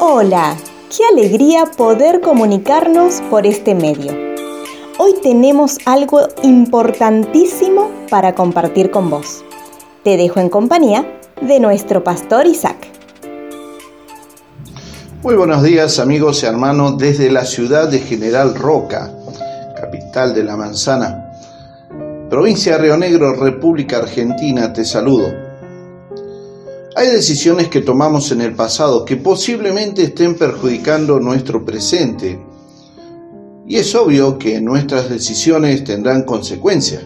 Hola, qué alegría poder comunicarnos por este medio. Hoy tenemos algo importantísimo para compartir con vos. Te dejo en compañía de nuestro pastor Isaac. Muy buenos días amigos y hermanos desde la ciudad de General Roca, capital de la manzana, provincia de Río Negro, República Argentina, te saludo. Hay decisiones que tomamos en el pasado que posiblemente estén perjudicando nuestro presente. Y es obvio que nuestras decisiones tendrán consecuencias.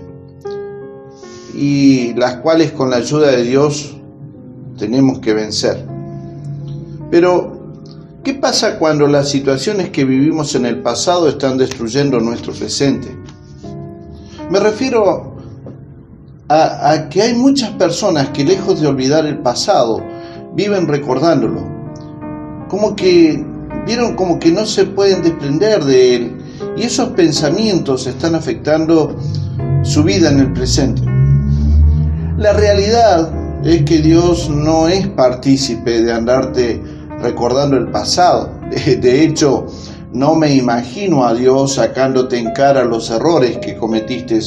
Y las cuales con la ayuda de Dios tenemos que vencer. Pero, ¿qué pasa cuando las situaciones que vivimos en el pasado están destruyendo nuestro presente? Me refiero a, que hay muchas personas que lejos de olvidar el pasado, viven recordándolo. Como que vieron como que no se pueden desprender de él y esos pensamientos están afectando su vida en el presente. La realidad es que Dios no es partícipe de andarte recordando el pasado. De, hecho, no me imagino a Dios sacándote en cara los errores que cometiste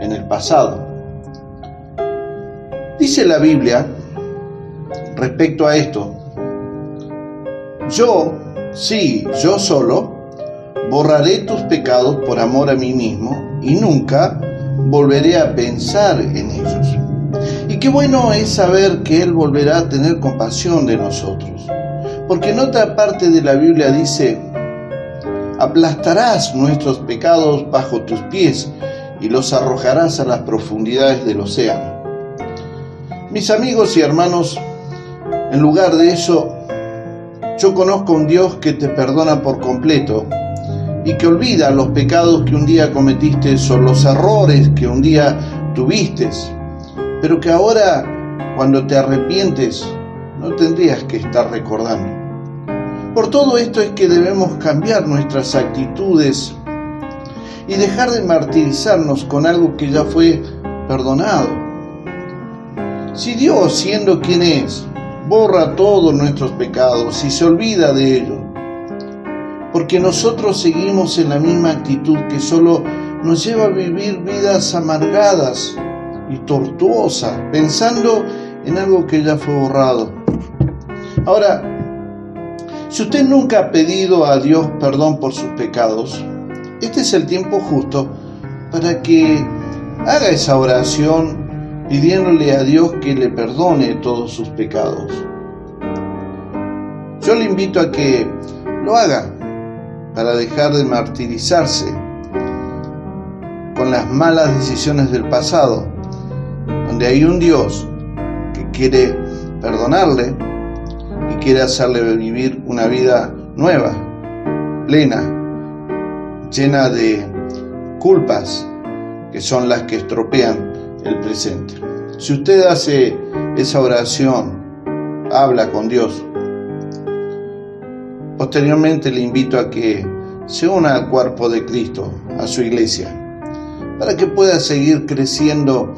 en el pasado. Dice la Biblia respecto a esto, yo, sí, yo solo, borraré tus pecados por amor a mí mismo y nunca volveré a pensar en ellos. Y qué bueno es saber que Él volverá a tener compasión de nosotros. Porque en otra parte de la Biblia dice, aplastarás nuestros pecados bajo tus pies y los arrojarás a las profundidades del océano. Mis amigos y hermanos, en lugar de eso, yo conozco un Dios que te perdona por completo y que olvida los pecados que un día cometiste o los errores que un día tuviste, pero que ahora, cuando te arrepientes, no tendrías que estar recordando. Por todo esto es que debemos cambiar nuestras actitudes y dejar de martirizarnos con algo que ya fue perdonado. Si Dios, siendo quien es, borra todos nuestros pecados y se olvida de ellos, porque nosotros seguimos en la misma actitud que solo nos lleva a vivir vidas amargadas y tortuosas, pensando en algo que ya fue borrado. Ahora, si usted nunca ha pedido a Dios perdón por sus pecados, este es el tiempo justo para que haga esa oración pidiéndole a Dios que le perdone todos sus pecados. Yo le invito a que lo haga para dejar de martirizarse con las malas decisiones del pasado, donde hay un Dios que quiere perdonarle y quiere hacerle vivir una vida nueva, plena, llena de culpas que son las que estropean el presente. Si usted hace esa oración, habla con Dios, posteriormente le invito a que se una al cuerpo de Cristo, a su iglesia, para que pueda seguir creciendo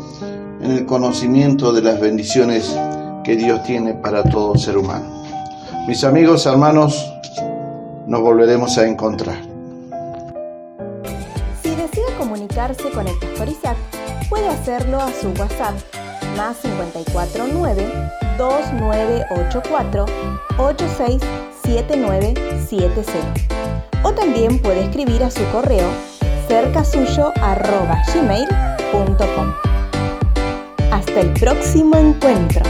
en el conocimiento de las bendiciones que Dios tiene para todo ser humano. Mis amigos, hermanos, nos volveremos a encontrar. Si desea comunicarse con el pastor puede hacerlo a su WhatsApp más 549 2984 867970 o también puede escribir a su correo cercasuyo@gmail.com. Hasta el próximo encuentro.